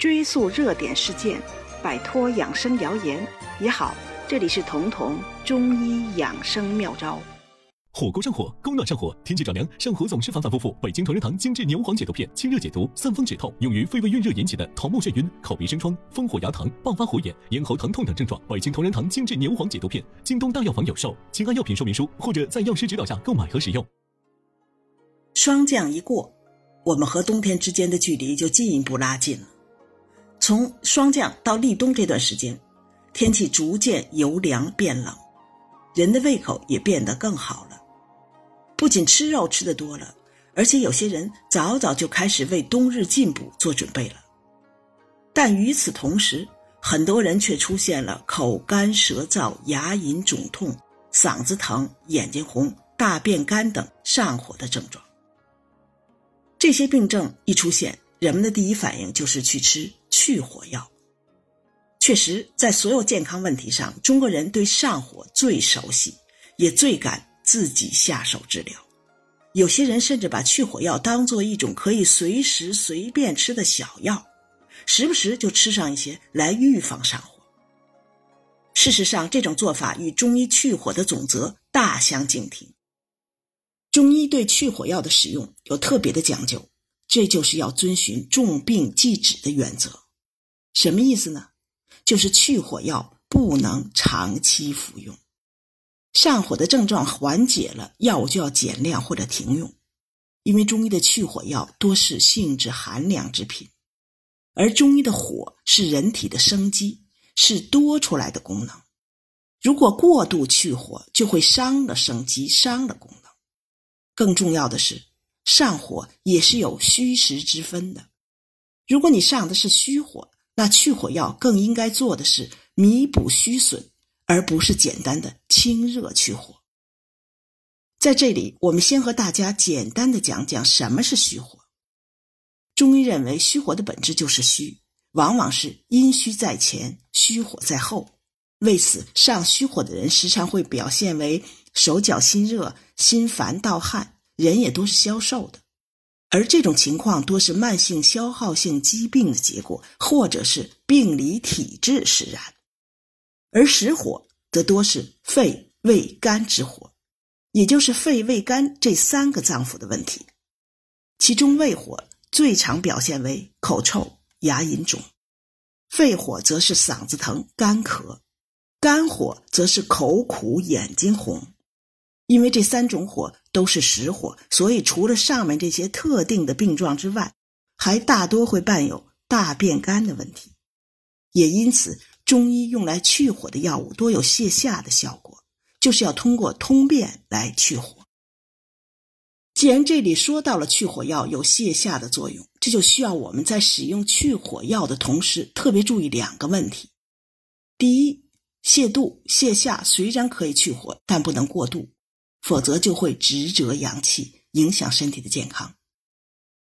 追溯热点事件，摆脱养生谣言也好。这里是彤彤中医养生妙招。火锅上火，供暖上火，天气转凉，上火总是反反复复。北京同仁堂精致牛黄解毒片，清热解毒，散风止痛，用于肺胃蕴热引起的头目眩晕、口鼻生疮、风火牙疼、爆发火眼、咽喉疼痛等症状。北京同仁堂精致牛黄解毒片，京东大药房有售，请按药品说明书或者在药师指导下购买和使用。霜降一过，我们和冬天之间的距离就进一步拉近了。从霜降到立冬这段时间，天气逐渐由凉变冷，人的胃口也变得更好了。不仅吃肉吃的多了，而且有些人早早就开始为冬日进补做准备了。但与此同时，很多人却出现了口干舌燥、牙龈肿痛、嗓子疼、眼睛红、大便干等上火的症状。这些病症一出现，人们的第一反应就是去吃去火药。确实，在所有健康问题上，中国人对上火最熟悉，也最敢。自己下手治疗，有些人甚至把去火药当做一种可以随时随便吃的小药，时不时就吃上一些来预防上火。事实上，这种做法与中医去火的总则大相径庭。中医对去火药的使用有特别的讲究，这就是要遵循重病忌止的原则。什么意思呢？就是去火药不能长期服用。上火的症状缓解了，药物就要减量或者停用，因为中医的去火药多是性质寒凉之品，而中医的火是人体的生机，是多出来的功能。如果过度去火，就会伤了生机，伤了功能。更重要的是，上火也是有虚实之分的。如果你上的是虚火，那去火药更应该做的是弥补虚损。而不是简单的清热去火。在这里，我们先和大家简单的讲讲什么是虚火。中医认为，虚火的本质就是虚，往往是阴虚在前，虚火在后。为此，上虚火的人时常会表现为手脚心热、心烦盗汗，人也都是消瘦的。而这种情况多是慢性消耗性疾病的结果，或者是病理体质使然。而实火则多是肺、胃、肝之火，也就是肺、胃、肝这三个脏腑的问题。其中胃火最常表现为口臭、牙龈肿；肺火则是嗓子疼、干咳；肝火则是口苦、眼睛红。因为这三种火都是实火，所以除了上面这些特定的病状之外，还大多会伴有大便干的问题，也因此。中医用来去火的药物多有泻下的效果，就是要通过通便来去火。既然这里说到了去火药有泻下的作用，这就需要我们在使用去火药的同时特别注意两个问题：第一，泻肚、泻下虽然可以去火，但不能过度，否则就会直折阳气，影响身体的健康。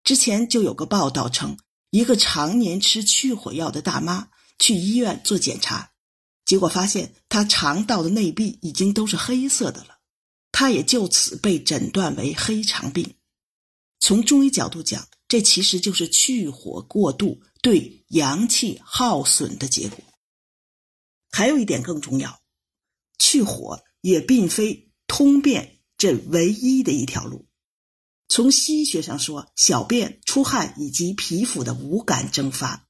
之前就有个报道称，一个常年吃去火药的大妈。去医院做检查，结果发现她肠道的内壁已经都是黑色的了，他也就此被诊断为黑肠病。从中医角度讲，这其实就是去火过度对阳气耗损的结果。还有一点更重要，去火也并非通便这唯一的一条路。从西医学上说，小便、出汗以及皮肤的无感蒸发。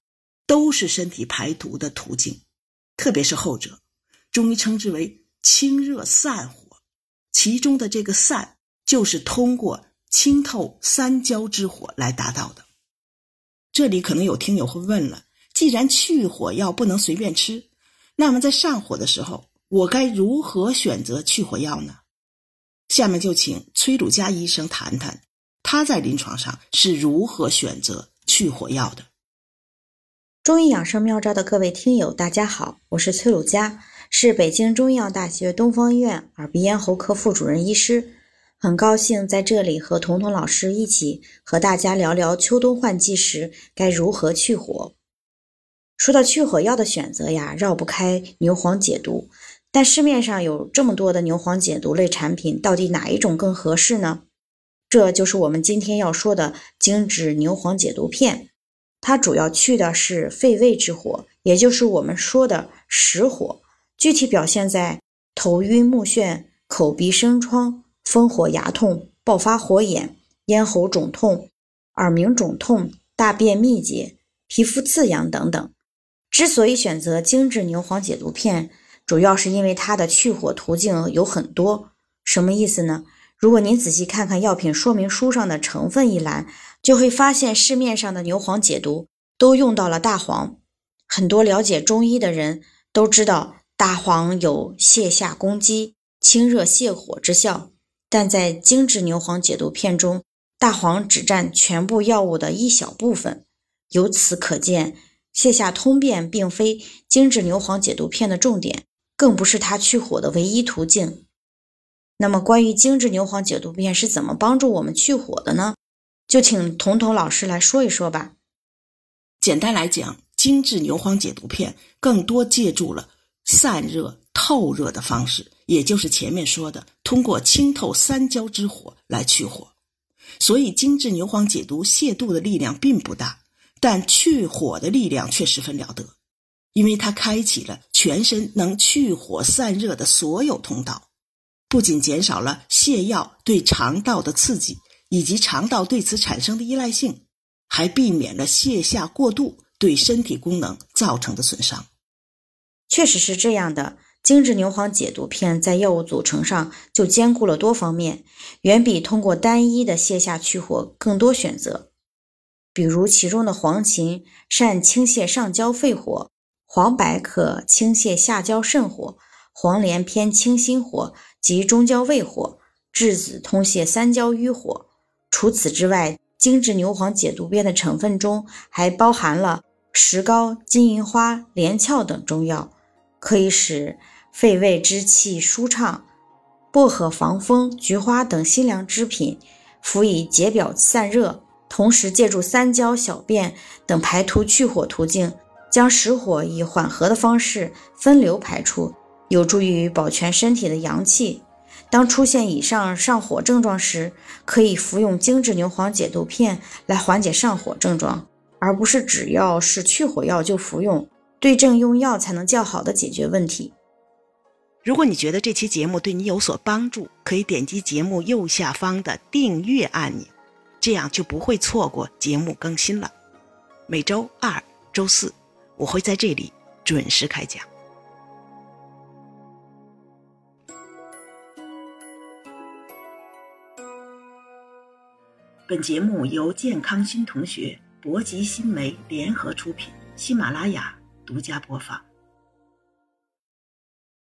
都是身体排毒的途径，特别是后者，中医称之为清热散火，其中的这个散就是通过清透三焦之火来达到的。这里可能有听友会问了：既然去火药不能随便吃，那么在上火的时候，我该如何选择去火药呢？下面就请崔鲁佳医生谈谈他在临床上是如何选择去火药的。中医养生妙招的各位听友，大家好，我是崔鲁佳，是北京中医药大学东方医院耳鼻咽喉科副主任医师，很高兴在这里和彤彤老师一起和大家聊聊秋冬换季时该如何去火。说到去火药的选择呀，绕不开牛黄解毒，但市面上有这么多的牛黄解毒类产品，到底哪一种更合适呢？这就是我们今天要说的精致牛黄解毒片。它主要去的是肺胃之火，也就是我们说的实火，具体表现在头晕目眩、口鼻生疮、风火牙痛、爆发火眼、咽喉肿痛、耳鸣肿痛、大便秘结、皮肤刺痒等等。之所以选择精制牛黄解毒片，主要是因为它的去火途径有很多。什么意思呢？如果您仔细看看药品说明书上的成分一栏，就会发现市面上的牛黄解毒都用到了大黄。很多了解中医的人都知道，大黄有泻下攻积、清热泻火之效，但在精制牛黄解毒片中，大黄只占全部药物的一小部分。由此可见，泻下通便并非精制牛黄解毒片的重点，更不是它去火的唯一途径。那么，关于精制牛黄解毒片是怎么帮助我们去火的呢？就请彤彤老师来说一说吧。简单来讲，精制牛黄解毒片更多借助了散热、透热的方式，也就是前面说的通过清透三焦之火来去火。所以，精致牛黄解毒泻肚的力量并不大，但去火的力量却十分了得，因为它开启了全身能去火散热的所有通道。不仅减少了泻药对肠道的刺激以及肠道对此产生的依赖性，还避免了泻下过度对身体功能造成的损伤。确实是这样的，精制牛黄解毒片在药物组成上就兼顾了多方面，远比通过单一的泻下去火更多选择。比如其中的黄芩善清泻上焦肺火，黄柏可清泻下焦肾火，黄连偏清心火。及中焦胃火，栀子通泻三焦瘀火。除此之外，精制牛黄解毒片的成分中还包含了石膏、金银花、连翘等中药，可以使肺胃之气舒畅。薄荷、防风、菊花等辛凉之品，辅以解表散热，同时借助三焦、小便等排毒去火途径，将实火以缓和的方式分流排出。有助于保全身体的阳气。当出现以上上火症状时，可以服用精制牛黄解毒片来缓解上火症状，而不是只要是去火药就服用。对症用药才能较好的解决问题。如果你觉得这期节目对你有所帮助，可以点击节目右下方的订阅按钮，这样就不会错过节目更新了。每周二、周四，我会在这里准时开讲。本节目由健康新同学、博吉新媒联合出品，喜马拉雅独家播放。